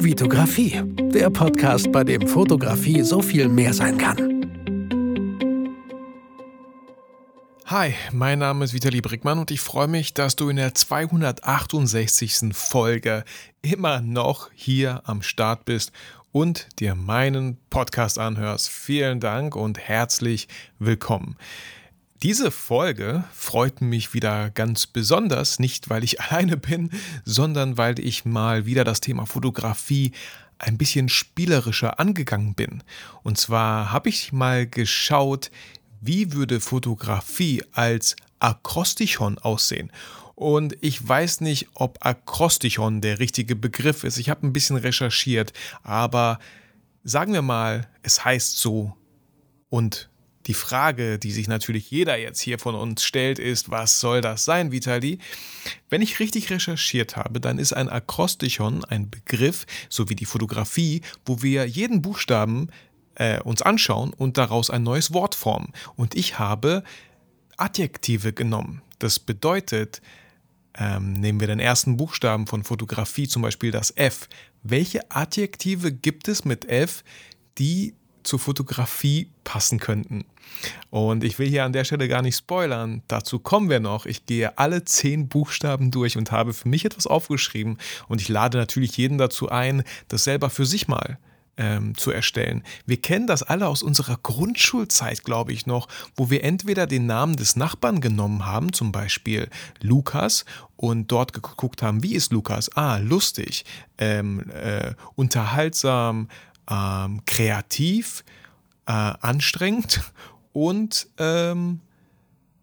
Vitografie, der Podcast, bei dem Fotografie so viel mehr sein kann. Hi, mein Name ist Vitali Brickmann und ich freue mich, dass du in der 268. Folge immer noch hier am Start bist und dir meinen Podcast anhörst. Vielen Dank und herzlich willkommen. Diese Folge freut mich wieder ganz besonders, nicht weil ich alleine bin, sondern weil ich mal wieder das Thema Fotografie ein bisschen spielerischer angegangen bin. Und zwar habe ich mal geschaut, wie würde Fotografie als Akrostichon aussehen. Und ich weiß nicht, ob Akrostichon der richtige Begriff ist. Ich habe ein bisschen recherchiert, aber sagen wir mal, es heißt so und die Frage, die sich natürlich jeder jetzt hier von uns stellt, ist, was soll das sein, Vitali? Wenn ich richtig recherchiert habe, dann ist ein Akrostichon ein Begriff, so wie die Fotografie, wo wir jeden Buchstaben äh, uns anschauen und daraus ein neues Wort formen. Und ich habe Adjektive genommen. Das bedeutet, ähm, nehmen wir den ersten Buchstaben von Fotografie, zum Beispiel das F. Welche Adjektive gibt es mit F, die zur Fotografie passen könnten. Und ich will hier an der Stelle gar nicht spoilern, dazu kommen wir noch. Ich gehe alle zehn Buchstaben durch und habe für mich etwas aufgeschrieben und ich lade natürlich jeden dazu ein, das selber für sich mal ähm, zu erstellen. Wir kennen das alle aus unserer Grundschulzeit, glaube ich noch, wo wir entweder den Namen des Nachbarn genommen haben, zum Beispiel Lukas, und dort geguckt haben, wie ist Lukas? Ah, lustig, ähm, äh, unterhaltsam, ähm, kreativ, äh, anstrengend und ähm,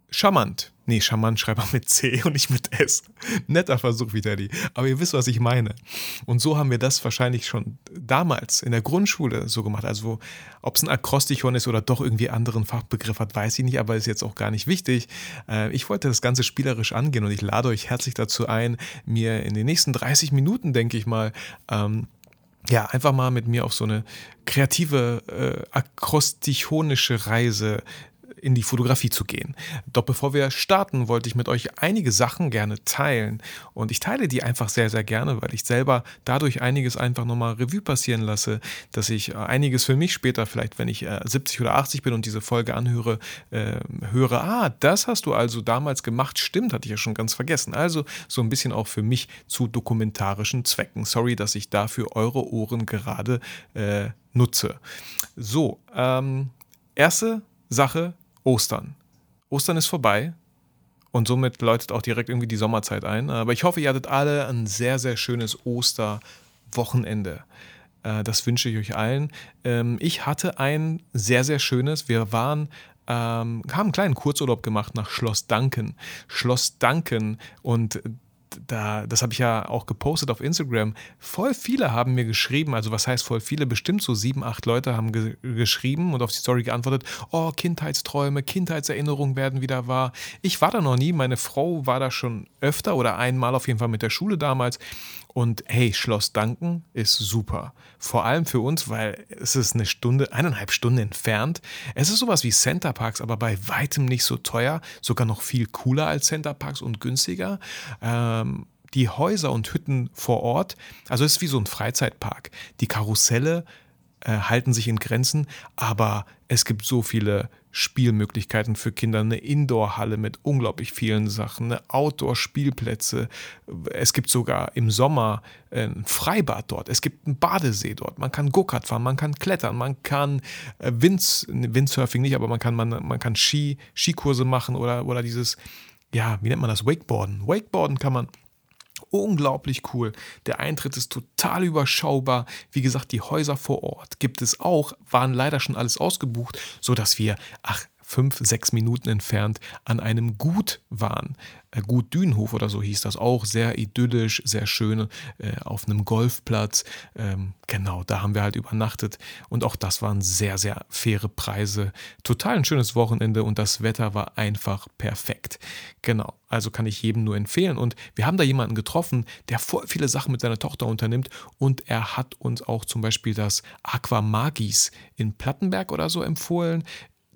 charmant. Nee, charmant schreibt man mit C und nicht mit S. Netter Versuch, Vitali. Aber ihr wisst, was ich meine. Und so haben wir das wahrscheinlich schon damals in der Grundschule so gemacht. Also, ob es ein Akrostichon ist oder doch irgendwie anderen Fachbegriff hat, weiß ich nicht, aber ist jetzt auch gar nicht wichtig. Äh, ich wollte das Ganze spielerisch angehen und ich lade euch herzlich dazu ein, mir in den nächsten 30 Minuten, denke ich mal, ähm, ja, einfach mal mit mir auf so eine kreative, äh, akrostichonische Reise in die Fotografie zu gehen. Doch bevor wir starten, wollte ich mit euch einige Sachen gerne teilen. Und ich teile die einfach sehr, sehr gerne, weil ich selber dadurch einiges einfach nochmal Revue passieren lasse, dass ich äh, einiges für mich später, vielleicht wenn ich 70 äh, oder 80 bin und diese Folge anhöre, äh, höre, ah, das hast du also damals gemacht, stimmt, hatte ich ja schon ganz vergessen. Also so ein bisschen auch für mich zu dokumentarischen Zwecken. Sorry, dass ich dafür eure Ohren gerade äh, nutze. So, ähm, erste Sache, Ostern. Ostern ist vorbei und somit läutet auch direkt irgendwie die Sommerzeit ein. Aber ich hoffe, ihr hattet alle ein sehr, sehr schönes Osterwochenende. Äh, das wünsche ich euch allen. Ähm, ich hatte ein sehr, sehr schönes. Wir waren ähm, haben einen kleinen Kurzurlaub gemacht nach Schloss Danken. Schloss Danken und da, das habe ich ja auch gepostet auf Instagram. Voll viele haben mir geschrieben, also was heißt voll viele? Bestimmt so sieben, acht Leute haben ge geschrieben und auf die Story geantwortet: Oh, Kindheitsträume, Kindheitserinnerungen werden wieder wahr. Ich war da noch nie, meine Frau war da schon öfter oder einmal auf jeden Fall mit der Schule damals. Und hey, Schloss Danken ist super. Vor allem für uns, weil es ist eine Stunde, eineinhalb Stunden entfernt. Es ist sowas wie Center Parks, aber bei weitem nicht so teuer, sogar noch viel cooler als Center Parks und günstiger. Ähm, die Häuser und Hütten vor Ort, also es ist wie so ein Freizeitpark. Die Karusselle äh, halten sich in Grenzen, aber es gibt so viele Spielmöglichkeiten für Kinder, eine Indoor-Halle mit unglaublich vielen Sachen, eine Outdoor-Spielplätze. Es gibt sogar im Sommer ein Freibad dort. Es gibt einen Badesee dort. Man kann Go-Kart fahren, man kann klettern, man kann äh, Wind, Windsurfing nicht, aber man kann, man, man kann Ski, Skikurse machen oder, oder dieses, ja, wie nennt man das? Wakeboarden. Wakeboarden kann man unglaublich cool. Der Eintritt ist total überschaubar. Wie gesagt, die Häuser vor Ort gibt es auch, waren leider schon alles ausgebucht, sodass wir, ach, fünf, sechs Minuten entfernt an einem Gut waren. Äh, Gut Dünenhof oder so hieß das auch. Sehr idyllisch, sehr schön äh, auf einem Golfplatz. Ähm, genau, da haben wir halt übernachtet. Und auch das waren sehr, sehr faire Preise. Total ein schönes Wochenende und das Wetter war einfach perfekt. Genau, also kann ich jedem nur empfehlen. Und wir haben da jemanden getroffen, der voll viele Sachen mit seiner Tochter unternimmt. Und er hat uns auch zum Beispiel das Aquamagis in Plattenberg oder so empfohlen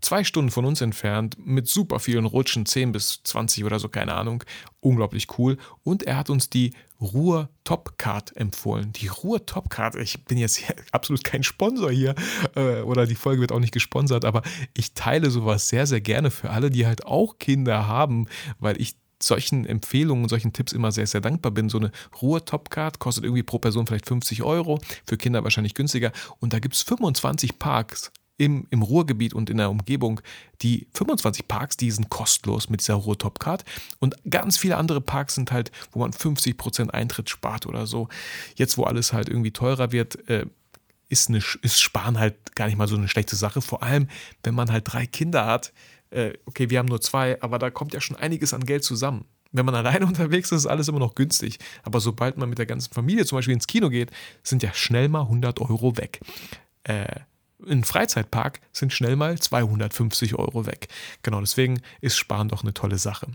zwei Stunden von uns entfernt, mit super vielen Rutschen, 10 bis 20 oder so, keine Ahnung. Unglaublich cool. Und er hat uns die Ruhr Top Card empfohlen. Die Ruhr Top Card, ich bin jetzt absolut kein Sponsor hier äh, oder die Folge wird auch nicht gesponsert, aber ich teile sowas sehr, sehr gerne für alle, die halt auch Kinder haben, weil ich solchen Empfehlungen und solchen Tipps immer sehr, sehr dankbar bin. So eine Ruhr Topcard kostet irgendwie pro Person vielleicht 50 Euro, für Kinder wahrscheinlich günstiger. Und da gibt es 25 Parks im, im Ruhrgebiet und in der Umgebung. Die 25 Parks, die sind kostenlos mit dieser Ruhr Topcard. Und ganz viele andere Parks sind halt, wo man 50% Eintritt spart oder so. Jetzt, wo alles halt irgendwie teurer wird, äh, ist, eine, ist Sparen halt gar nicht mal so eine schlechte Sache. Vor allem, wenn man halt drei Kinder hat äh, okay, wir haben nur zwei, aber da kommt ja schon einiges an Geld zusammen. Wenn man alleine unterwegs ist, ist alles immer noch günstig. Aber sobald man mit der ganzen Familie zum Beispiel ins Kino geht, sind ja schnell mal 100 Euro weg. Äh, ein Freizeitpark sind schnell mal 250 Euro weg. Genau, deswegen ist Sparen doch eine tolle Sache.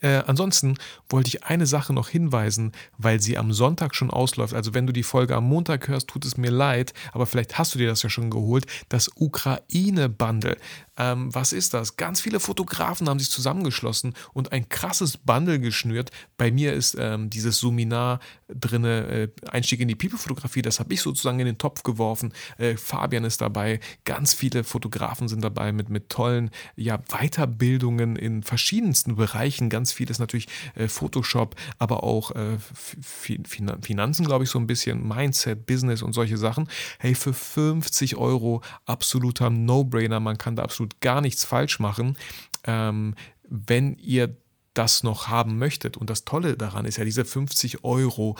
Äh, ansonsten wollte ich eine Sache noch hinweisen, weil sie am Sonntag schon ausläuft. Also wenn du die Folge am Montag hörst, tut es mir leid, aber vielleicht hast du dir das ja schon geholt. Das Ukraine-Bundle. Ähm, was ist das? Ganz viele Fotografen haben sich zusammengeschlossen und ein krasses Bundle geschnürt. Bei mir ist ähm, dieses Suminar drin, äh, Einstieg in die People-Fotografie, das habe ich sozusagen in den Topf geworfen. Äh, Fabian ist dabei, ganz viele Fotografen sind dabei mit, mit tollen ja, Weiterbildungen in verschiedensten Bereichen. Ganz vieles natürlich äh, Photoshop, aber auch äh, Finanzen, glaube ich, so ein bisschen, Mindset, Business und solche Sachen. Hey, für 50 Euro absoluter No-Brainer. Man kann da absolut absolut gar nichts falsch machen, ähm, wenn ihr das noch haben möchtet. Und das Tolle daran ist ja, diese 50 Euro,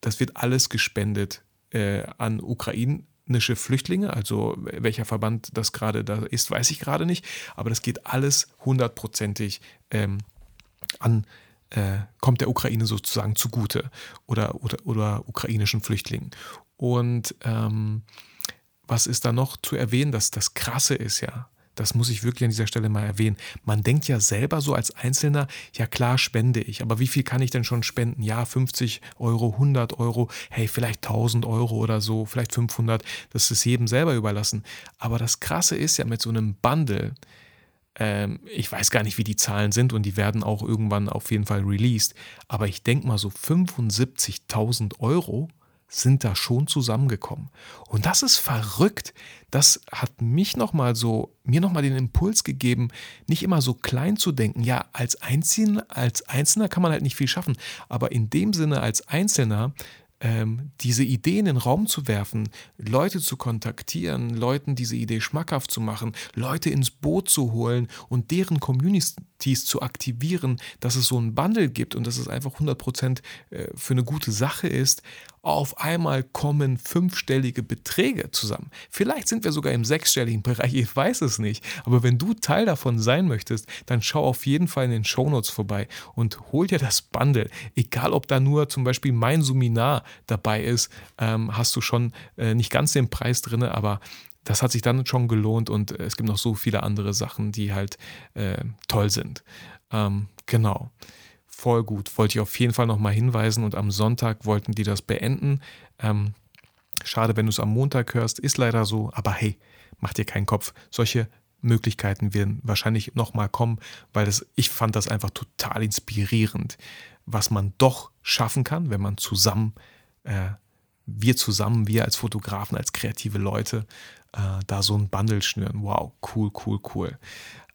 das wird alles gespendet äh, an ukrainische Flüchtlinge. Also welcher Verband das gerade da ist, weiß ich gerade nicht. Aber das geht alles hundertprozentig ähm, an, äh, kommt der Ukraine sozusagen zugute oder, oder, oder ukrainischen Flüchtlingen. Und ähm, was ist da noch zu erwähnen? dass das Krasse ist ja, das muss ich wirklich an dieser Stelle mal erwähnen. Man denkt ja selber so als Einzelner, ja klar spende ich, aber wie viel kann ich denn schon spenden? Ja, 50 Euro, 100 Euro, hey, vielleicht 1000 Euro oder so, vielleicht 500, das ist jedem selber überlassen. Aber das Krasse ist ja mit so einem Bundle, ähm, ich weiß gar nicht, wie die Zahlen sind und die werden auch irgendwann auf jeden Fall released, aber ich denke mal so 75.000 Euro sind da schon zusammengekommen. Und das ist verrückt. Das hat mich nochmal so, mir nochmal den Impuls gegeben, nicht immer so klein zu denken. Ja, als Einzelner, als Einzelner kann man halt nicht viel schaffen. Aber in dem Sinne, als Einzelner, ähm, diese Idee in den Raum zu werfen, Leute zu kontaktieren, Leuten diese Idee schmackhaft zu machen, Leute ins Boot zu holen und deren Communities zu aktivieren, dass es so ein Bundle gibt und dass es einfach 100% äh, für eine gute Sache ist auf einmal kommen fünfstellige Beträge zusammen. Vielleicht sind wir sogar im sechsstelligen Bereich, ich weiß es nicht. Aber wenn du Teil davon sein möchtest, dann schau auf jeden Fall in den Shownotes vorbei und hol dir das Bundle. Egal, ob da nur zum Beispiel mein Suminar dabei ist, ähm, hast du schon äh, nicht ganz den Preis drin, aber das hat sich dann schon gelohnt und äh, es gibt noch so viele andere Sachen, die halt äh, toll sind. Ähm, genau voll gut. Wollte ich auf jeden Fall nochmal hinweisen und am Sonntag wollten die das beenden. Ähm, schade, wenn du es am Montag hörst, ist leider so, aber hey, mach dir keinen Kopf. Solche Möglichkeiten werden wahrscheinlich nochmal kommen, weil das, ich fand das einfach total inspirierend, was man doch schaffen kann, wenn man zusammen, äh, wir zusammen, wir als Fotografen, als kreative Leute, äh, da so ein Bundle schnüren. Wow, cool, cool, cool.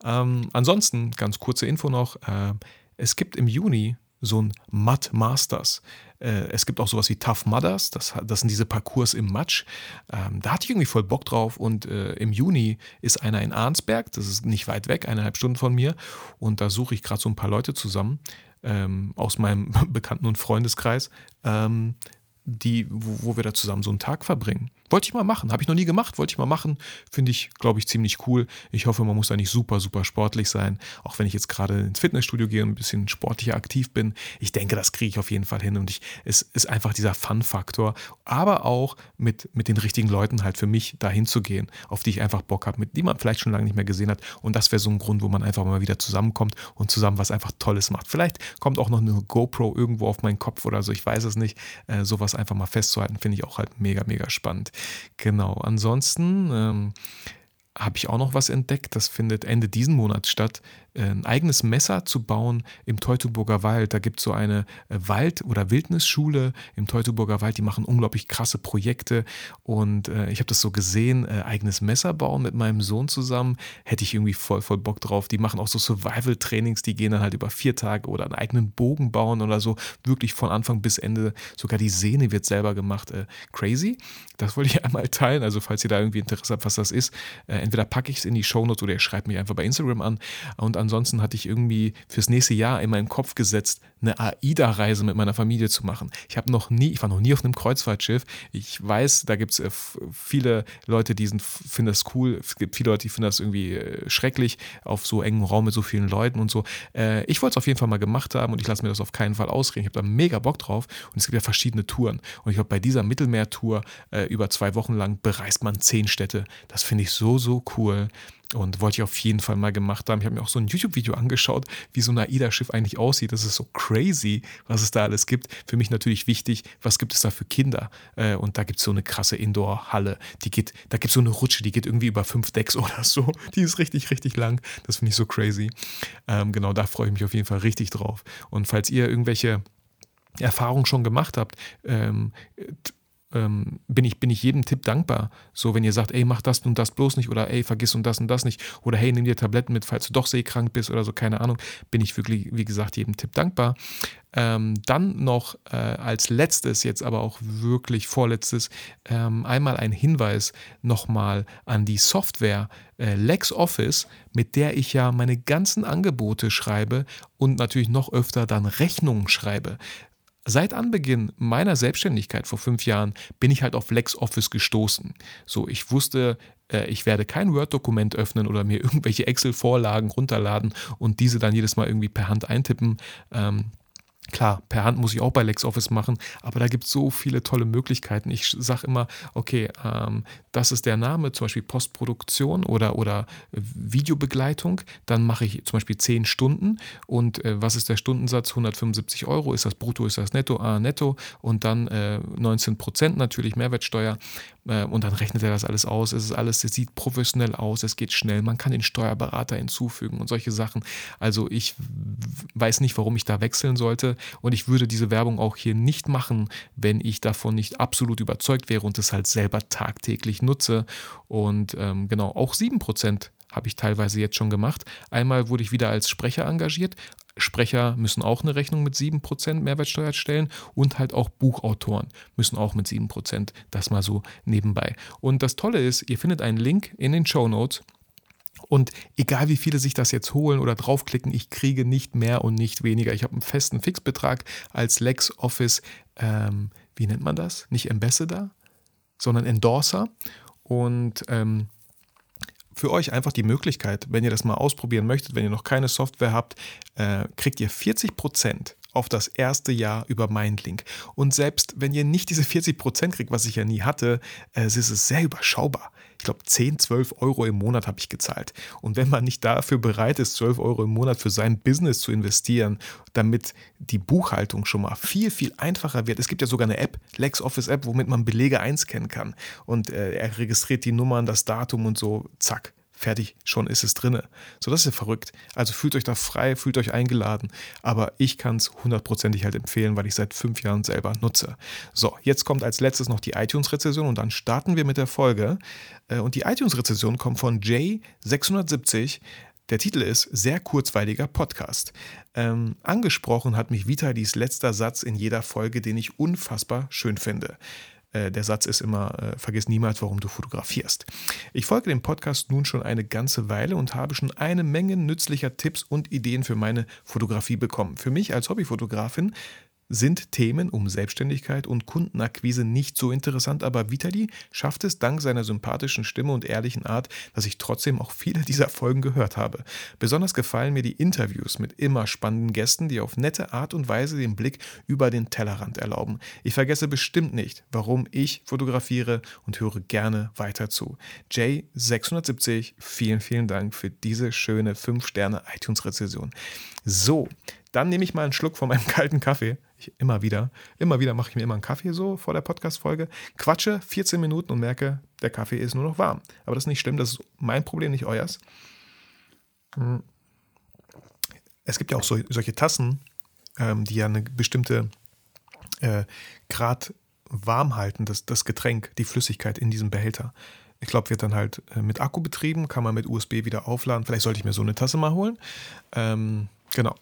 Ähm, ansonsten, ganz kurze Info noch, äh, es gibt im Juni so ein Mud Masters. Äh, es gibt auch sowas wie Tough Mudders, das, das sind diese Parcours im Matsch. Ähm, da hatte ich irgendwie voll Bock drauf und äh, im Juni ist einer in Arnsberg, das ist nicht weit weg, eineinhalb Stunden von mir und da suche ich gerade so ein paar Leute zusammen ähm, aus meinem Bekannten- und Freundeskreis, ähm, die, wo, wo wir da zusammen so einen Tag verbringen. Wollte ich mal machen. Habe ich noch nie gemacht, wollte ich mal machen. Finde ich, glaube ich, ziemlich cool. Ich hoffe, man muss da nicht super, super sportlich sein. Auch wenn ich jetzt gerade ins Fitnessstudio gehe und ein bisschen sportlicher aktiv bin. Ich denke, das kriege ich auf jeden Fall hin. Und ich, es ist einfach dieser Fun-Faktor. Aber auch mit, mit den richtigen Leuten halt für mich dahin zu gehen, auf die ich einfach Bock habe, mit die man vielleicht schon lange nicht mehr gesehen hat. Und das wäre so ein Grund, wo man einfach mal wieder zusammenkommt und zusammen was einfach Tolles macht. Vielleicht kommt auch noch eine GoPro irgendwo auf meinen Kopf oder so. Ich weiß es nicht. Äh, sowas einfach mal festzuhalten, finde ich auch halt mega, mega spannend. Genau, ansonsten ähm, habe ich auch noch was entdeckt. Das findet Ende diesen Monats statt. Ein eigenes Messer zu bauen im Teutoburger Wald. Da gibt es so eine äh, Wald- oder Wildnisschule im Teutoburger Wald. Die machen unglaublich krasse Projekte. Und äh, ich habe das so gesehen, äh, eigenes Messer bauen mit meinem Sohn zusammen. Hätte ich irgendwie voll, voll Bock drauf. Die machen auch so Survival-Trainings. Die gehen dann halt über vier Tage oder einen eigenen Bogen bauen oder so. Wirklich von Anfang bis Ende. Sogar die Sehne wird selber gemacht. Äh, crazy. Das wollte ich einmal teilen. Also falls ihr da irgendwie Interesse habt, was das ist. Äh, entweder packe ich es in die Shownotes oder ihr schreibt mich einfach bei Instagram an. Und ansonsten hatte ich irgendwie fürs nächste Jahr in meinen Kopf gesetzt, eine AIDA-Reise mit meiner Familie zu machen. Ich habe noch nie, ich war noch nie auf einem Kreuzfahrtschiff. Ich weiß, da gibt es äh, viele Leute, die finden das cool. Es gibt viele Leute, die finden das irgendwie äh, schrecklich, auf so engem Raum mit so vielen Leuten und so. Äh, ich wollte es auf jeden Fall mal gemacht haben und ich lasse mir das auf keinen Fall ausreden. Ich habe da mega Bock drauf und es gibt ja verschiedene Touren. Und ich glaube, bei dieser Mittelmeertour über zwei Wochen lang bereist man zehn Städte. Das finde ich so, so cool. Und wollte ich auf jeden Fall mal gemacht haben. Ich habe mir auch so ein YouTube-Video angeschaut, wie so ein AIDA-Schiff eigentlich aussieht. Das ist so crazy, was es da alles gibt. Für mich natürlich wichtig, was gibt es da für Kinder? Äh, und da gibt es so eine krasse Indoor-Halle. Die geht, da gibt es so eine Rutsche, die geht irgendwie über fünf Decks oder so. Die ist richtig, richtig lang. Das finde ich so crazy. Ähm, genau, da freue ich mich auf jeden Fall richtig drauf. Und falls ihr irgendwelche Erfahrungen schon gemacht habt, ähm, ähm, bin, ich, bin ich jedem Tipp dankbar. So, wenn ihr sagt, ey, mach das und das bloß nicht oder ey, vergiss und das und das nicht oder hey, nimm dir Tabletten mit, falls du doch seekrank bist oder so, keine Ahnung, bin ich wirklich, wie gesagt, jedem Tipp dankbar. Ähm, dann noch äh, als letztes, jetzt aber auch wirklich vorletztes, ähm, einmal ein Hinweis nochmal an die Software äh, LexOffice, mit der ich ja meine ganzen Angebote schreibe und natürlich noch öfter dann Rechnungen schreibe. Seit Anbeginn meiner Selbstständigkeit vor fünf Jahren bin ich halt auf LexOffice gestoßen. So, ich wusste, äh, ich werde kein Word-Dokument öffnen oder mir irgendwelche Excel-Vorlagen runterladen und diese dann jedes Mal irgendwie per Hand eintippen. Klar, per Hand muss ich auch bei LexOffice machen, aber da gibt es so viele tolle Möglichkeiten. Ich sage immer, okay, ähm, das ist der Name, zum Beispiel Postproduktion oder, oder Videobegleitung. Dann mache ich zum Beispiel 10 Stunden und äh, was ist der Stundensatz? 175 Euro. Ist das brutto, ist das netto? Ah, netto. Und dann äh, 19 Prozent natürlich Mehrwertsteuer. Äh, und dann rechnet er das alles aus. Es ist alles, es sieht professionell aus, es geht schnell. Man kann den Steuerberater hinzufügen und solche Sachen. Also ich weiß nicht, warum ich da wechseln sollte. Und ich würde diese Werbung auch hier nicht machen, wenn ich davon nicht absolut überzeugt wäre und es halt selber tagtäglich nutze. Und ähm, genau, auch 7% habe ich teilweise jetzt schon gemacht. Einmal wurde ich wieder als Sprecher engagiert. Sprecher müssen auch eine Rechnung mit 7% Mehrwertsteuer stellen und halt auch Buchautoren müssen auch mit 7%. Das mal so nebenbei. Und das Tolle ist, ihr findet einen Link in den Show Notes und egal wie viele sich das jetzt holen oder draufklicken, ich kriege nicht mehr und nicht weniger. Ich habe einen festen Fixbetrag als LexOffice, ähm, wie nennt man das? Nicht Ambassador, sondern Endorser. Und ähm, für euch einfach die Möglichkeit, wenn ihr das mal ausprobieren möchtet, wenn ihr noch keine Software habt, äh, kriegt ihr 40% auf das erste Jahr über Mindlink. Und selbst wenn ihr nicht diese 40% kriegt, was ich ja nie hatte, äh, es ist sehr überschaubar ich glaube, 10, 12 Euro im Monat habe ich gezahlt. Und wenn man nicht dafür bereit ist, 12 Euro im Monat für sein Business zu investieren, damit die Buchhaltung schon mal viel, viel einfacher wird. Es gibt ja sogar eine App, LexOffice App, womit man Belege einscannen kann. Und äh, er registriert die Nummern, das Datum und so, zack fertig, schon ist es drinne. So, das ist ja verrückt. Also fühlt euch da frei, fühlt euch eingeladen. Aber ich kann es hundertprozentig halt empfehlen, weil ich seit fünf Jahren selber nutze. So, jetzt kommt als letztes noch die iTunes-Rezession und dann starten wir mit der Folge. Äh, und die iTunes-Rezession kommt von J670. Der Titel ist Sehr kurzweiliger Podcast. Ähm, angesprochen hat mich Vitalis letzter Satz in jeder Folge, den ich unfassbar schön finde. Äh, der Satz ist immer, äh, vergiss niemals, warum du fotografierst. Ich folge dem Podcast nun schon eine ganze Weile und habe schon eine Menge nützlicher Tipps und Ideen für meine Fotografie bekommen. Für mich als Hobbyfotografin sind Themen um Selbstständigkeit und Kundenakquise nicht so interessant, aber Vitali schafft es dank seiner sympathischen Stimme und ehrlichen Art, dass ich trotzdem auch viele dieser Folgen gehört habe. Besonders gefallen mir die Interviews mit immer spannenden Gästen, die auf nette Art und Weise den Blick über den Tellerrand erlauben. Ich vergesse bestimmt nicht, warum ich fotografiere und höre gerne weiter zu. J670, vielen, vielen Dank für diese schöne 5-Sterne-iTunes-Rezession. So, Dann nehme ich mal einen Schluck von meinem kalten Kaffee. Ich, immer wieder, immer wieder mache ich mir immer einen Kaffee so vor der Podcast-Folge. Quatsche 14 Minuten und merke, der Kaffee ist nur noch warm. Aber das ist nicht schlimm, das ist mein Problem, nicht euers. Hm. Es gibt ja auch so, solche Tassen, ähm, die ja eine bestimmte äh, Grad warm halten, das, das Getränk, die Flüssigkeit in diesem Behälter. Ich glaube, wird dann halt äh, mit Akku betrieben, kann man mit USB wieder aufladen. Vielleicht sollte ich mir so eine Tasse mal holen. Ähm, genau.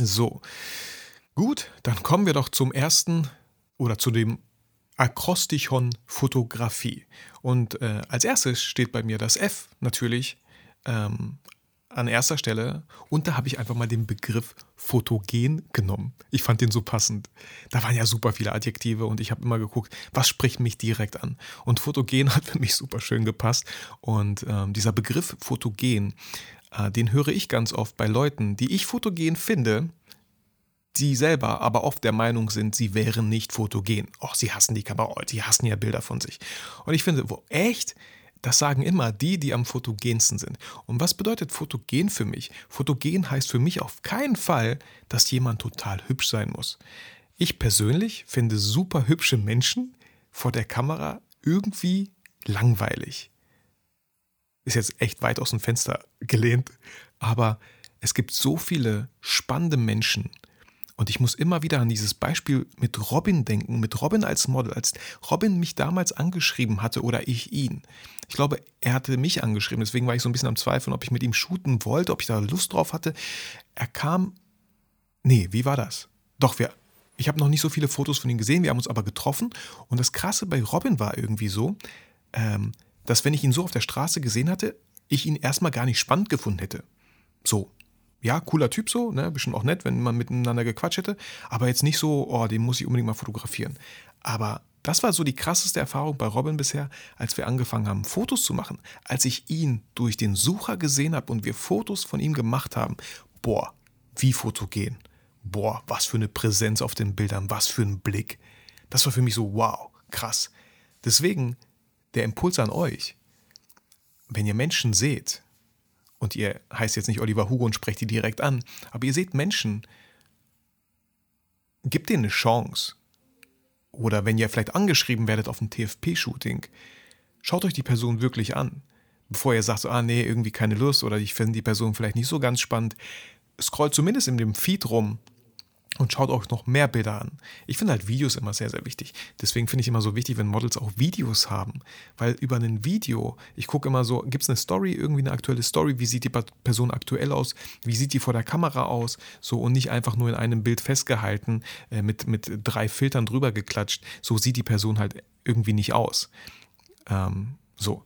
So. Gut, dann kommen wir doch zum ersten oder zu dem Akrostichon Fotografie. Und äh, als erstes steht bei mir das F natürlich ähm, an erster Stelle und da habe ich einfach mal den Begriff fotogen genommen. Ich fand den so passend. Da waren ja super viele Adjektive und ich habe immer geguckt, was spricht mich direkt an. Und fotogen hat für mich super schön gepasst und ähm, dieser Begriff fotogen, den höre ich ganz oft bei Leuten, die ich fotogen finde, die selber aber oft der Meinung sind, sie wären nicht fotogen. Oh, sie hassen die Kamera, oh, sie hassen ja Bilder von sich. Und ich finde, wo echt? Das sagen immer die, die am fotogensten sind. Und was bedeutet fotogen für mich? Fotogen heißt für mich auf keinen Fall, dass jemand total hübsch sein muss. Ich persönlich finde super hübsche Menschen vor der Kamera irgendwie langweilig. Ist jetzt echt weit aus dem Fenster gelehnt, aber es gibt so viele spannende Menschen, und ich muss immer wieder an dieses Beispiel mit Robin denken, mit Robin als Model, als Robin mich damals angeschrieben hatte oder ich ihn. Ich glaube, er hatte mich angeschrieben, deswegen war ich so ein bisschen am Zweifeln, ob ich mit ihm shooten wollte, ob ich da Lust drauf hatte. Er kam. Nee, wie war das? Doch, wir. Ich habe noch nicht so viele Fotos von ihm gesehen, wir haben uns aber getroffen. Und das Krasse bei Robin war irgendwie so, ähm, dass wenn ich ihn so auf der Straße gesehen hatte, ich ihn erstmal gar nicht spannend gefunden hätte. So, ja, cooler Typ so, ne, bestimmt auch nett, wenn man miteinander gequatscht hätte, aber jetzt nicht so, oh, den muss ich unbedingt mal fotografieren. Aber das war so die krasseste Erfahrung bei Robin bisher, als wir angefangen haben, Fotos zu machen. Als ich ihn durch den Sucher gesehen habe und wir Fotos von ihm gemacht haben. Boah, wie fotogen. Boah, was für eine Präsenz auf den Bildern, was für ein Blick. Das war für mich so, wow, krass. Deswegen der Impuls an euch. Wenn ihr Menschen seht, und ihr heißt jetzt nicht Oliver Hugo und sprecht die direkt an, aber ihr seht Menschen, gebt denen eine Chance. Oder wenn ihr vielleicht angeschrieben werdet auf ein TFP-Shooting, schaut euch die Person wirklich an. Bevor ihr sagt, ah nee, irgendwie keine Lust oder ich finde die Person vielleicht nicht so ganz spannend, scrollt zumindest in dem Feed rum und schaut euch noch mehr Bilder an. Ich finde halt Videos immer sehr, sehr wichtig. Deswegen finde ich immer so wichtig, wenn Models auch Videos haben. Weil über ein Video, ich gucke immer so, gibt es eine Story, irgendwie eine aktuelle Story, wie sieht die Person aktuell aus, wie sieht die vor der Kamera aus, so und nicht einfach nur in einem Bild festgehalten, äh, mit, mit drei Filtern drüber geklatscht. So sieht die Person halt irgendwie nicht aus. Ähm, so,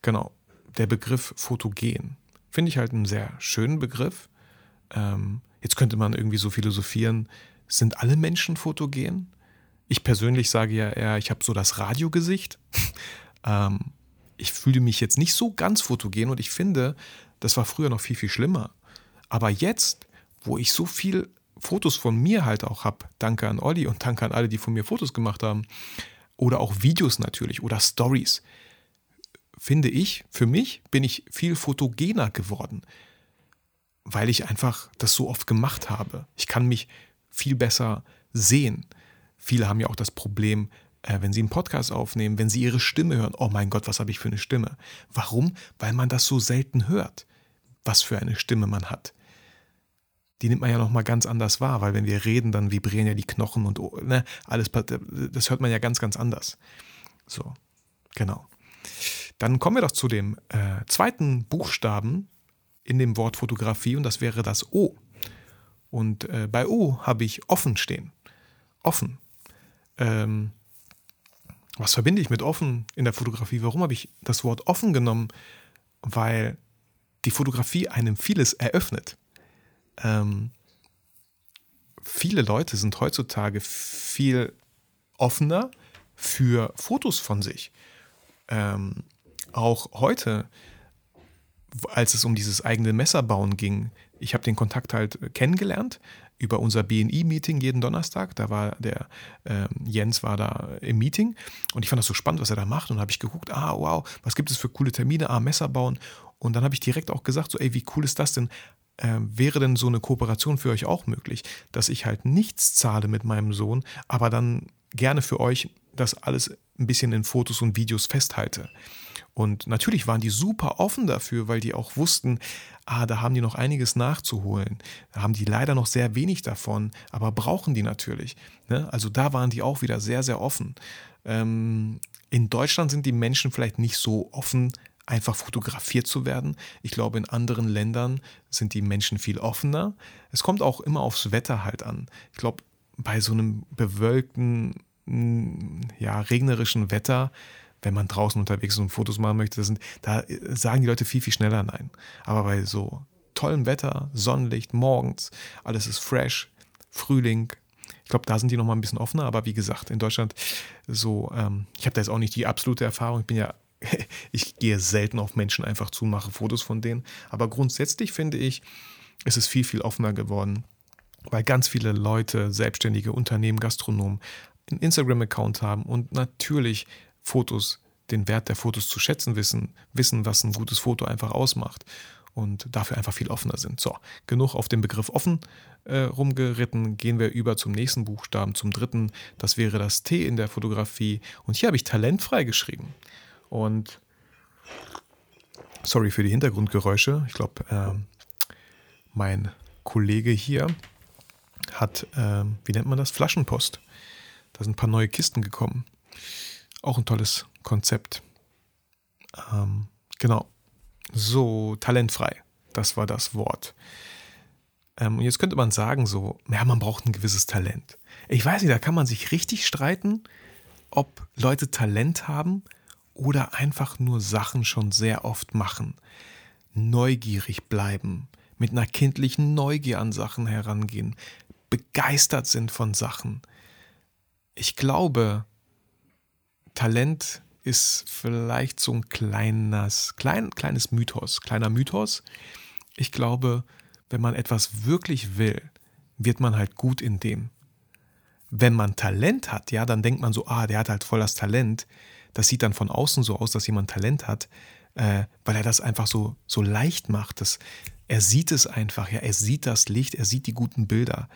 genau. Der Begriff fotogen finde ich halt einen sehr schönen Begriff. Ähm, Jetzt könnte man irgendwie so philosophieren, sind alle Menschen fotogen? Ich persönlich sage ja eher, ich habe so das Radiogesicht. ähm, ich fühle mich jetzt nicht so ganz fotogen und ich finde, das war früher noch viel, viel schlimmer. Aber jetzt, wo ich so viel Fotos von mir halt auch habe, danke an Olli und danke an alle, die von mir Fotos gemacht haben, oder auch Videos natürlich oder Stories, finde ich, für mich bin ich viel fotogener geworden weil ich einfach das so oft gemacht habe. Ich kann mich viel besser sehen. Viele haben ja auch das Problem, äh, wenn sie einen Podcast aufnehmen, wenn sie ihre Stimme hören. Oh mein Gott, was habe ich für eine Stimme? Warum? Weil man das so selten hört, was für eine Stimme man hat. Die nimmt man ja nochmal ganz anders wahr, weil wenn wir reden, dann vibrieren ja die Knochen und ne, alles, das hört man ja ganz, ganz anders. So, genau. Dann kommen wir doch zu dem äh, zweiten Buchstaben in dem Wort Fotografie und das wäre das O. Und äh, bei O habe ich offen stehen. Offen. Ähm, was verbinde ich mit offen in der Fotografie? Warum habe ich das Wort offen genommen? Weil die Fotografie einem vieles eröffnet. Ähm, viele Leute sind heutzutage viel offener für Fotos von sich. Ähm, auch heute als es um dieses eigene Messerbauen ging, ich habe den Kontakt halt kennengelernt über unser BNI-Meeting jeden Donnerstag. Da war der äh, Jens war da im Meeting und ich fand das so spannend, was er da macht. Und habe ich geguckt, ah, wow, was gibt es für coole Termine? Ah, Messer bauen. Und dann habe ich direkt auch gesagt, so, ey, wie cool ist das denn? äh, wäre denn so eine Kooperation für euch auch möglich, dass ich halt nichts zahle mit meinem Sohn, aber dann gerne für euch das alles ein bisschen in Fotos und Videos festhalte. Und natürlich waren die super offen dafür, weil die auch wussten, ah, da haben die noch einiges nachzuholen. Da haben die leider noch sehr wenig davon, aber brauchen die natürlich. Ne? Also da waren die auch wieder sehr, sehr offen. Ähm, in Deutschland sind die Menschen vielleicht nicht so offen, einfach fotografiert zu werden. Ich glaube, in anderen Ländern sind die Menschen viel offener. Es kommt auch immer aufs Wetter halt an. Ich glaube, bei so einem bewölkten, ja, regnerischen Wetter wenn man draußen unterwegs ist und Fotos machen möchte, sind, da äh, sagen die Leute viel, viel schneller Nein. Aber bei so tollem Wetter, Sonnenlicht, morgens, alles ist fresh, Frühling, ich glaube, da sind die nochmal ein bisschen offener, aber wie gesagt, in Deutschland so, ähm, ich habe da jetzt auch nicht die absolute Erfahrung, ich bin ja, ich gehe selten auf Menschen einfach zu, mache Fotos von denen, aber grundsätzlich finde ich, es ist viel, viel offener geworden, weil ganz viele Leute, selbstständige Unternehmen, Gastronomen, einen Instagram-Account haben und natürlich Fotos, den Wert der Fotos zu schätzen wissen, wissen, was ein gutes Foto einfach ausmacht und dafür einfach viel offener sind. So, genug auf den Begriff offen äh, rumgeritten, gehen wir über zum nächsten Buchstaben, zum dritten. Das wäre das T in der Fotografie. Und hier habe ich talentfrei geschrieben. Und sorry für die Hintergrundgeräusche. Ich glaube, äh, mein Kollege hier hat, äh, wie nennt man das? Flaschenpost. Da sind ein paar neue Kisten gekommen. Auch ein tolles Konzept. Ähm, genau. So, talentfrei. Das war das Wort. Ähm, und jetzt könnte man sagen, so, ja, man braucht ein gewisses Talent. Ich weiß nicht, da kann man sich richtig streiten, ob Leute Talent haben oder einfach nur Sachen schon sehr oft machen. Neugierig bleiben, mit einer kindlichen Neugier an Sachen herangehen, begeistert sind von Sachen. Ich glaube, Talent ist vielleicht so ein kleines, klein, kleines Mythos, kleiner Mythos. Ich glaube, wenn man etwas wirklich will, wird man halt gut in dem. Wenn man Talent hat, ja, dann denkt man so, ah, der hat halt voll das Talent. Das sieht dann von außen so aus, dass jemand Talent hat, äh, weil er das einfach so, so leicht macht. Das, er sieht es einfach, ja, er sieht das Licht, er sieht die guten Bilder.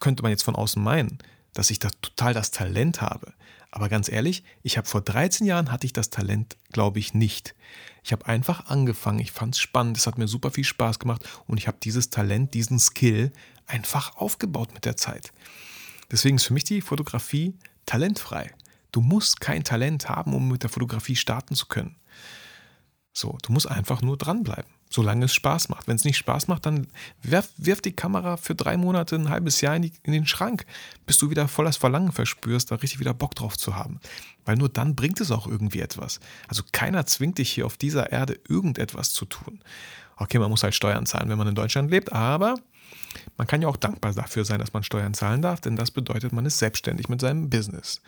Könnte man jetzt von außen meinen, dass ich da total das Talent habe. Aber ganz ehrlich, ich habe vor 13 Jahren hatte ich das Talent, glaube ich, nicht. Ich habe einfach angefangen, ich fand es spannend, es hat mir super viel Spaß gemacht und ich habe dieses Talent, diesen Skill einfach aufgebaut mit der Zeit. Deswegen ist für mich die Fotografie talentfrei. Du musst kein Talent haben, um mit der Fotografie starten zu können. So, du musst einfach nur dranbleiben solange es Spaß macht. Wenn es nicht Spaß macht, dann wirf, wirf die Kamera für drei Monate, ein halbes Jahr in, die, in, den Schrank, bis du wieder voll das Verlangen verspürst, da richtig wieder Bock drauf zu haben. Weil nur dann bringt es auch irgendwie etwas. Also keiner zwingt dich hier auf dieser Erde irgendetwas zu tun. Okay, man muss halt Steuern zahlen, wenn man in Deutschland lebt, aber man kann ja auch dankbar dafür sein, dass man Steuern zahlen darf, denn das bedeutet, man ist selbstständig mit seinem Business.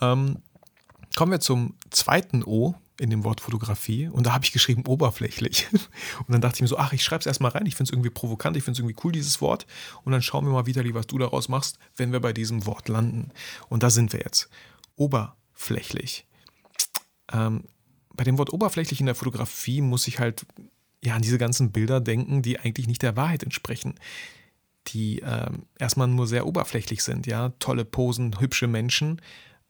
Ähm, kommen wir zum zweiten O in dem Wort Fotografie und da habe ich geschrieben oberflächlich. Und dann dachte ich mir so, ach, ich schreibe es erstmal rein, ich finde es irgendwie provokant, ich finde es irgendwie cool, dieses Wort. Und dann schauen wir mal wieder, was du daraus machst, wenn wir bei diesem Wort landen. Und da sind wir jetzt. Oberflächlich. Ähm, bei dem Wort oberflächlich in der Fotografie muss ich halt ja an diese ganzen Bilder denken, die eigentlich nicht der Wahrheit entsprechen. Die ähm, erstmal nur sehr oberflächlich sind, ja. Tolle Posen, hübsche Menschen.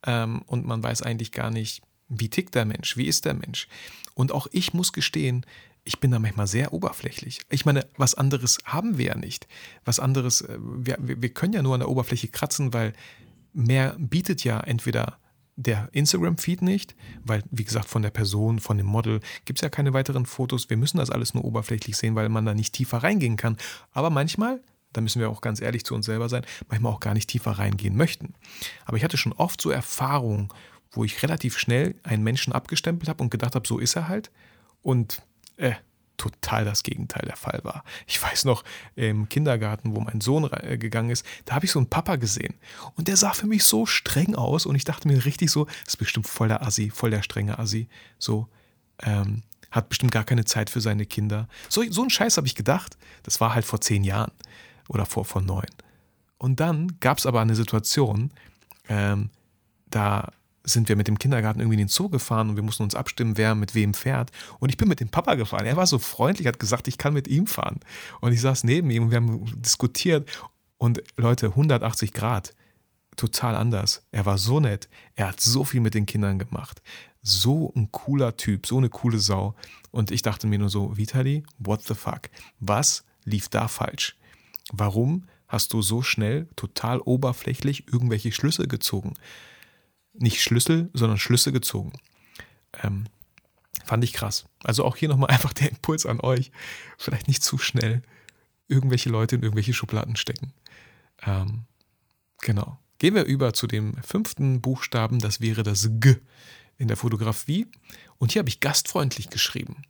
Ähm, und man weiß eigentlich gar nicht, wie tickt der Mensch? Wie ist der Mensch? Und auch ich muss gestehen, ich bin da manchmal sehr oberflächlich. Ich meine, was anderes haben wir ja nicht. Was anderes, äh, wir, wir können ja nur an der Oberfläche kratzen, weil mehr bietet ja entweder der Instagram-Feed nicht, weil, wie gesagt, von der Person, von dem Model gibt es ja keine weiteren Fotos. Wir müssen das alles nur oberflächlich sehen, weil man da nicht tiefer reingehen kann. Aber manchmal, da müssen wir auch ganz ehrlich zu uns selber sein, manchmal auch gar nicht tiefer reingehen möchten. Aber ich hatte schon oft so Erfahrungen, wo ich relativ schnell einen Menschen abgestempelt habe und gedacht habe, so ist er halt. Und äh, total das Gegenteil der Fall war. Ich weiß noch, im Kindergarten, wo mein Sohn äh, gegangen ist, da habe ich so einen Papa gesehen. Und der sah für mich so streng aus und ich dachte mir richtig so, das ist bestimmt voll der Assi, voll der strenge Assi. So, ähm, hat bestimmt gar keine Zeit für seine Kinder. So, so einen Scheiß habe ich gedacht. Das war halt vor zehn Jahren oder vor, vor neun. Und dann gab es aber eine Situation, ähm, da sind wir mit dem Kindergarten irgendwie in den Zoo gefahren und wir mussten uns abstimmen, wer mit wem fährt. Und ich bin mit dem Papa gefahren. Er war so freundlich, hat gesagt, ich kann mit ihm fahren. Und ich saß neben ihm und wir haben diskutiert. Und Leute, 180 Grad. Total anders. Er war so nett. Er hat so viel mit den Kindern gemacht. So ein cooler Typ, so eine coole Sau. Und ich dachte mir nur so, Vitali, what the fuck? Was lief da falsch? Warum hast du so schnell, total oberflächlich irgendwelche Schlüsse gezogen? Nicht Schlüssel, sondern Schlüsse gezogen. Ähm, fand ich krass. Also auch hier nochmal einfach der Impuls an euch. Vielleicht nicht zu schnell irgendwelche Leute in irgendwelche Schubladen stecken. Ähm, genau. Gehen wir über zu dem fünften Buchstaben, das wäre das G in der Fotografie. Und hier habe ich gastfreundlich geschrieben.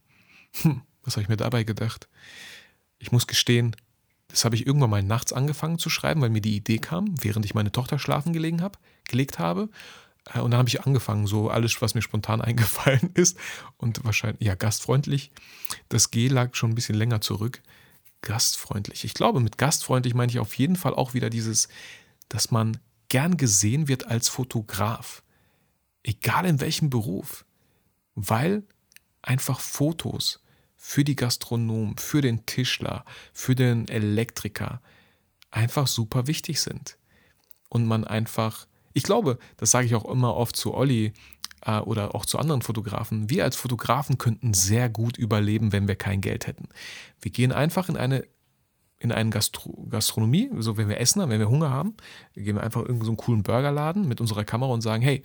Hm, was habe ich mir dabei gedacht? Ich muss gestehen, das habe ich irgendwann mal nachts angefangen zu schreiben, weil mir die Idee kam, während ich meine Tochter schlafen gelegen habe, gelegt habe. Äh, und dann habe ich angefangen, so alles, was mir spontan eingefallen ist. Und wahrscheinlich, ja, gastfreundlich. Das G lag schon ein bisschen länger zurück. Gastfreundlich. Ich glaube, mit gastfreundlich meine ich auf jeden Fall auch wieder dieses, dass man gern gesehen wird als Fotograf. Egal in welchem Beruf. Weil einfach Fotos für die Gastronomen, für den Tischler, für den Elektriker einfach super wichtig sind. Und man einfach ich glaube, das sage ich auch immer oft zu Olli äh, oder auch zu anderen Fotografen, wir als Fotografen könnten sehr gut überleben, wenn wir kein Geld hätten. Wir gehen einfach in eine in eine Gastro Gastronomie, so wenn wir essen haben, wenn wir Hunger haben, gehen wir einfach in so einen coolen Burgerladen mit unserer Kamera und sagen, hey,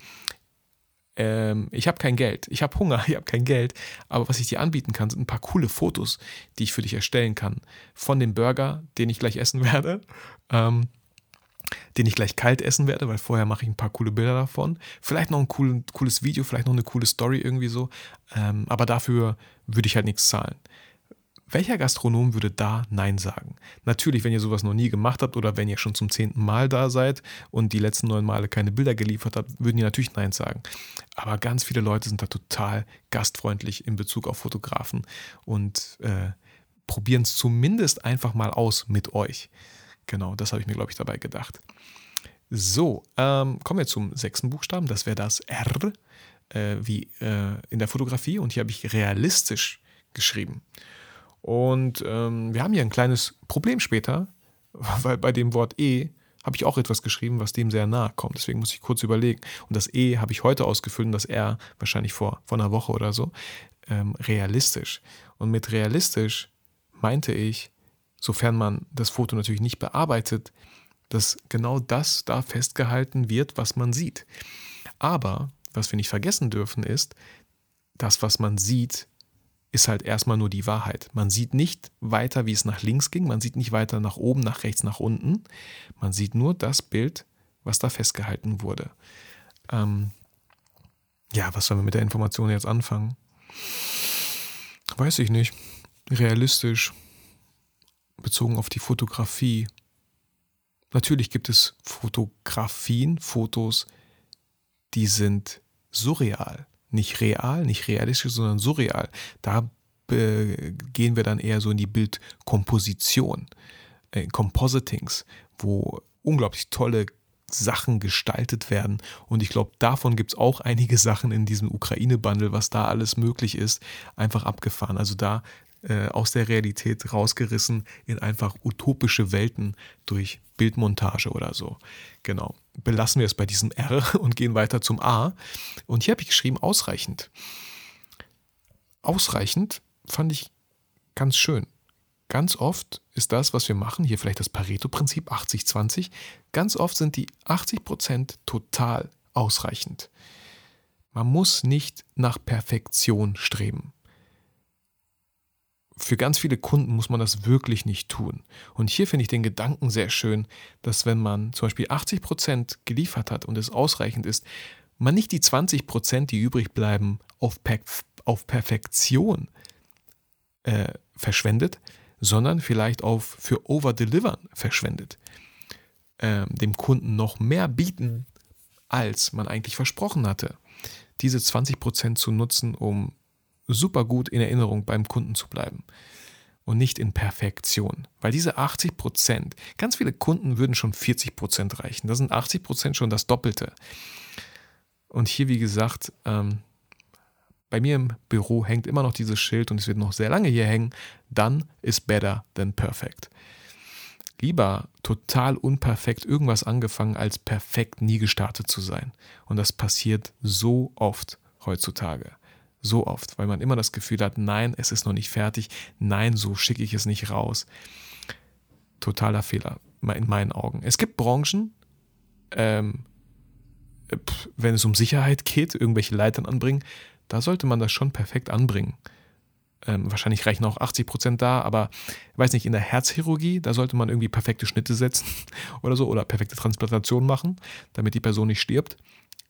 ähm, ich habe kein Geld, ich habe Hunger, ich habe kein Geld, aber was ich dir anbieten kann, sind ein paar coole Fotos, die ich für dich erstellen kann von dem Burger, den ich gleich essen werde. Ähm, den ich gleich kalt essen werde, weil vorher mache ich ein paar coole Bilder davon. Vielleicht noch ein cool, cooles Video, vielleicht noch eine coole Story irgendwie so. Ähm, aber dafür würde ich halt nichts zahlen. Welcher Gastronom würde da Nein sagen? Natürlich, wenn ihr sowas noch nie gemacht habt oder wenn ihr schon zum zehnten Mal da seid und die letzten neun Male keine Bilder geliefert habt, würden die natürlich Nein sagen. Aber ganz viele Leute sind da total gastfreundlich in Bezug auf Fotografen und äh, probieren es zumindest einfach mal aus mit euch. Genau, das habe ich mir, glaube ich, dabei gedacht. So, ähm, kommen wir zum sechsten Buchstaben. Das wäre das R, äh, wie äh, in der Fotografie. Und hier habe ich realistisch geschrieben. Und ähm, wir haben hier ein kleines Problem später, weil bei dem Wort E habe ich auch etwas geschrieben, was dem sehr nahe kommt. Deswegen muss ich kurz überlegen. Und das E habe ich heute ausgefüllt und das R wahrscheinlich vor, vor einer Woche oder so. Ähm, realistisch. Und mit realistisch meinte ich sofern man das Foto natürlich nicht bearbeitet, dass genau das da festgehalten wird, was man sieht. Aber was wir nicht vergessen dürfen ist, das, was man sieht, ist halt erstmal nur die Wahrheit. Man sieht nicht weiter, wie es nach links ging, man sieht nicht weiter nach oben, nach rechts, nach unten. Man sieht nur das Bild, was da festgehalten wurde. Ähm ja, was sollen wir mit der Information jetzt anfangen? Weiß ich nicht. Realistisch bezogen auf die Fotografie. Natürlich gibt es Fotografien, Fotos, die sind surreal. Nicht real, nicht realistisch, sondern surreal. Da gehen wir dann eher so in die Bildkomposition, äh, Compositings, wo unglaublich tolle Sachen gestaltet werden. Und ich glaube, davon gibt es auch einige Sachen in diesem Ukraine-Bundle, was da alles möglich ist, einfach abgefahren. Also da äh, aus der Realität rausgerissen in einfach utopische Welten durch Bildmontage oder so. Genau. Belassen wir es bei diesem R und gehen weiter zum A. Und hier habe ich geschrieben ausreichend. Ausreichend fand ich ganz schön. Ganz oft ist das, was wir machen, hier vielleicht das Pareto-Prinzip 80-20, ganz oft sind die 80% total ausreichend. Man muss nicht nach Perfektion streben für ganz viele Kunden muss man das wirklich nicht tun. Und hier finde ich den Gedanken sehr schön, dass wenn man zum Beispiel 80 Prozent geliefert hat und es ausreichend ist, man nicht die 20%, Prozent, die übrig bleiben, auf, per auf Perfektion äh, verschwendet, sondern vielleicht auf für Over-Delivern verschwendet. Ähm, dem Kunden noch mehr bieten, als man eigentlich versprochen hatte. Diese 20 Prozent zu nutzen, um super gut in Erinnerung beim Kunden zu bleiben und nicht in Perfektion. Weil diese 80 Prozent, ganz viele Kunden würden schon 40 Prozent reichen. Das sind 80 Prozent schon das Doppelte. Und hier, wie gesagt, ähm, bei mir im Büro hängt immer noch dieses Schild und es wird noch sehr lange hier hängen. Dann ist better than perfect. Lieber total unperfekt irgendwas angefangen, als perfekt nie gestartet zu sein. Und das passiert so oft heutzutage. So oft, weil man immer das Gefühl hat, nein, es ist noch nicht fertig, nein, so schicke ich es nicht raus. Totaler Fehler in meinen Augen. Es gibt Branchen, ähm, wenn es um Sicherheit geht, irgendwelche Leitern anbringen, da sollte man das schon perfekt anbringen. Ähm, wahrscheinlich reichen auch 80 Prozent da, aber weiß nicht, in der Herzchirurgie, da sollte man irgendwie perfekte Schnitte setzen oder so oder perfekte Transplantation machen, damit die Person nicht stirbt.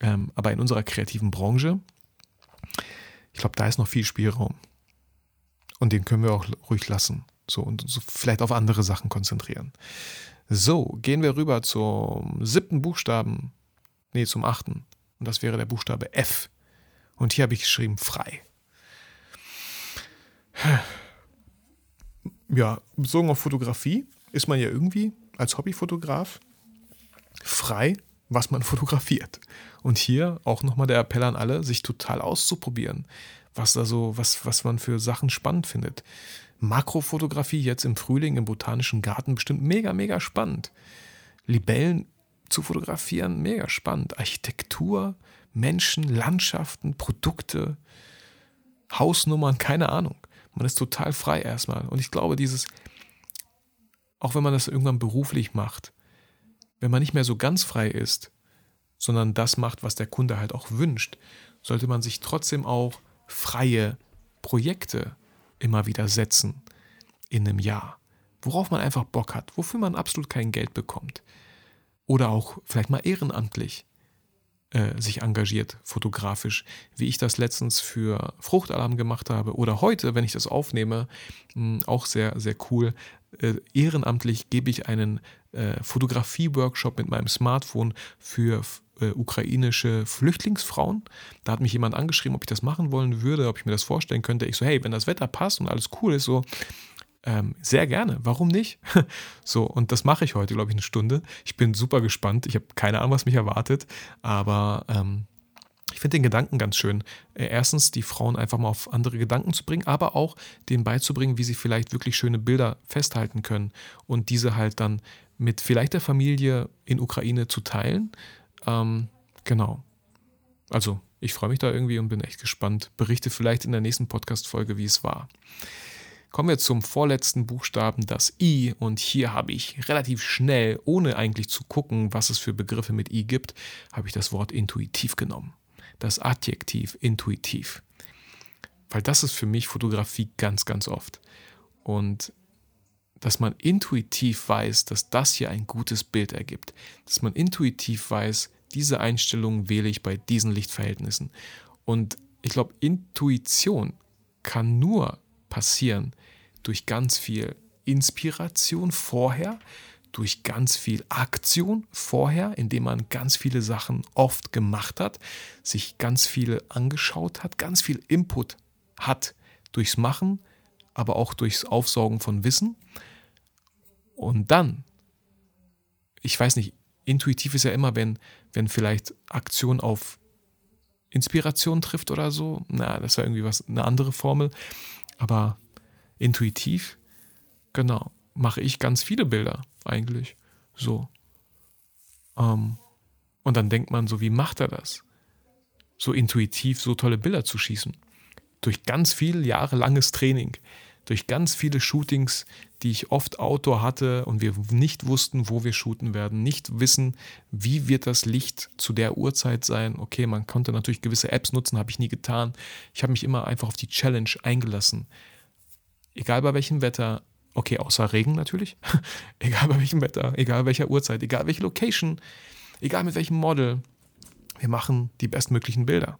Ähm, aber in unserer kreativen Branche, ich glaube, da ist noch viel Spielraum. Und den können wir auch ruhig lassen. So und so vielleicht auf andere Sachen konzentrieren. So, gehen wir rüber zum siebten Buchstaben. Nee, zum achten. Und das wäre der Buchstabe F. Und hier habe ich geschrieben frei. Ja, bezogen auf Fotografie ist man ja irgendwie als Hobbyfotograf frei, was man fotografiert. Und hier auch nochmal der Appell an alle, sich total auszuprobieren, was da so, was, was man für Sachen spannend findet. Makrofotografie jetzt im Frühling im Botanischen Garten bestimmt mega, mega spannend. Libellen zu fotografieren, mega spannend. Architektur, Menschen, Landschaften, Produkte, Hausnummern, keine Ahnung. Man ist total frei erstmal. Und ich glaube, dieses, auch wenn man das irgendwann beruflich macht, wenn man nicht mehr so ganz frei ist, sondern das macht, was der Kunde halt auch wünscht, sollte man sich trotzdem auch freie Projekte immer wieder setzen in einem Jahr, worauf man einfach Bock hat, wofür man absolut kein Geld bekommt. Oder auch vielleicht mal ehrenamtlich äh, sich engagiert, fotografisch, wie ich das letztens für Fruchtalarm gemacht habe oder heute, wenn ich das aufnehme, mh, hm, auch sehr, sehr cool. Äh, ehrenamtlich gebe ich einen äh, Fotografie-Workshop mit meinem Smartphone für äh, ukrainische Flüchtlingsfrauen. Da hat mich jemand angeschrieben, ob ich das machen wollen würde, ob ich mir das vorstellen könnte. Ich so, hey, wenn das Wetter passt und alles cool ist, so, ähm, sehr gerne, warum nicht? so, und das mache ich heute, glaube ich, eine Stunde. Ich bin super gespannt. Ich habe keine Ahnung, was mich erwartet, aber ähm, ich finde den Gedanken ganz schön. Äh, erstens, die Frauen einfach mal auf andere Gedanken zu bringen, aber auch denen beizubringen, wie sie vielleicht wirklich schöne Bilder festhalten können und diese halt dann mit vielleicht der Familie in Ukraine zu teilen. Ähm, genau. Also, ich freue mich da irgendwie und bin echt gespannt. Berichte vielleicht in der nächsten Podcast-Folge, wie es war. Kommen wir zum vorletzten Buchstaben, das I. Und hier habe ich relativ schnell, ohne eigentlich zu gucken, was es für Begriffe mit I gibt, habe ich das Wort intuitiv genommen. Das Adjektiv intuitiv. Weil das ist für mich Fotografie ganz, ganz oft. Und dass man intuitiv weiß, dass das hier ein gutes Bild ergibt. Dass man intuitiv weiß, diese Einstellung wähle ich bei diesen Lichtverhältnissen. Und ich glaube, Intuition kann nur passieren durch ganz viel Inspiration vorher, durch ganz viel Aktion vorher, indem man ganz viele Sachen oft gemacht hat, sich ganz viel angeschaut hat, ganz viel Input hat durchs Machen, aber auch durchs Aufsaugen von Wissen. Und dann, ich weiß nicht, intuitiv ist ja immer, wenn, wenn vielleicht Aktion auf Inspiration trifft oder so. Na, das war irgendwie was, eine andere Formel. Aber intuitiv, genau, mache ich ganz viele Bilder eigentlich. So. Ähm, und dann denkt man so, wie macht er das? So intuitiv so tolle Bilder zu schießen. Durch ganz viel jahrelanges Training durch ganz viele Shootings, die ich oft Outdoor hatte und wir nicht wussten, wo wir shooten werden, nicht wissen, wie wird das Licht zu der Uhrzeit sein. Okay, man konnte natürlich gewisse Apps nutzen, habe ich nie getan. Ich habe mich immer einfach auf die Challenge eingelassen. Egal bei welchem Wetter, okay, außer Regen natürlich, egal bei welchem Wetter, egal welcher Uhrzeit, egal welche Location, egal mit welchem Model, wir machen die bestmöglichen Bilder.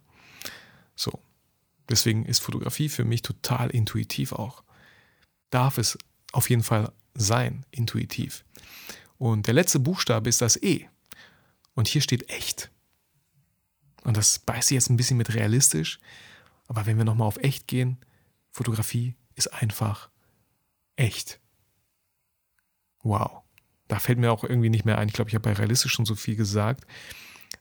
So. Deswegen ist Fotografie für mich total intuitiv auch darf es auf jeden Fall sein, intuitiv. Und der letzte Buchstabe ist das E. Und hier steht echt. Und das beißt jetzt ein bisschen mit realistisch. Aber wenn wir nochmal auf echt gehen, Fotografie ist einfach echt. Wow. Da fällt mir auch irgendwie nicht mehr ein. Ich glaube, ich habe bei realistisch schon so viel gesagt.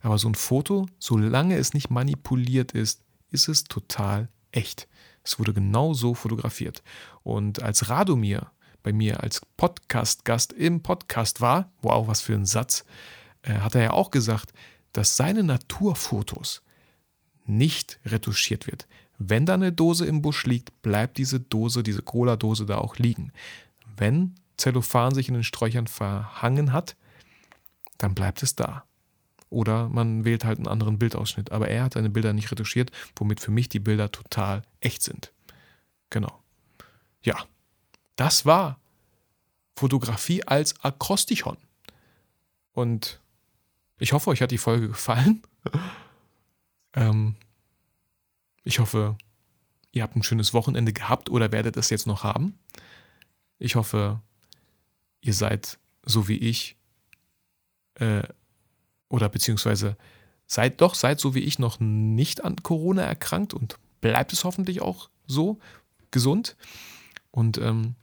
Aber so ein Foto, solange es nicht manipuliert ist, ist es total echt. Es wurde genau so fotografiert. Und als Radomir bei mir als Podcast-Gast im Podcast war, wow, was für ein Satz, äh, hat er ja auch gesagt, dass seine Naturfotos nicht retuschiert wird. Wenn da eine Dose im Busch liegt, bleibt diese Dose, diese Cola-Dose da auch liegen. Wenn Zellophan sich in den Sträuchern verhangen hat, dann bleibt es da. Oder man wählt halt einen anderen Bildausschnitt. Aber er hat seine Bilder nicht retuschiert, womit für mich die Bilder total echt sind. Genau. Ja, das war Fotografie als Akrostichon. Und ich hoffe, euch hat die Folge gefallen. ähm, ich hoffe, ihr habt ein schönes Wochenende gehabt oder werdet es jetzt noch haben. Ich hoffe, ihr seid so wie ich äh, oder beziehungsweise seid doch, seid so wie ich noch nicht an Corona erkrankt und bleibt es hoffentlich auch so gesund. Und ähm,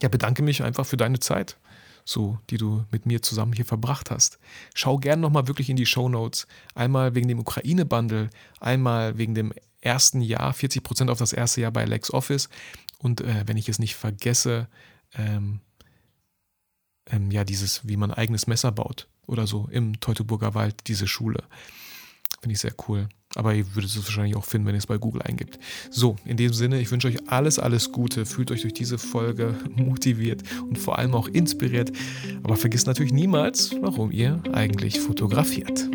ja, bedanke mich einfach für deine Zeit, so, die du mit mir zusammen hier verbracht hast. Schau gerne nochmal wirklich in die Show Notes. Einmal wegen dem Ukraine-Bundle, einmal wegen dem ersten Jahr, 40% auf das erste Jahr bei LexOffice. Und äh, wenn ich es nicht vergesse, ähm, ähm, ja, dieses, wie man eigenes Messer baut oder so im Teutoburger Wald, diese Schule. Finde ich sehr cool. Aber ihr würdet es wahrscheinlich auch finden, wenn ihr es bei Google eingibt. So, in diesem Sinne, ich wünsche euch alles, alles Gute. Fühlt euch durch diese Folge motiviert und vor allem auch inspiriert. Aber vergisst natürlich niemals, warum ihr eigentlich fotografiert.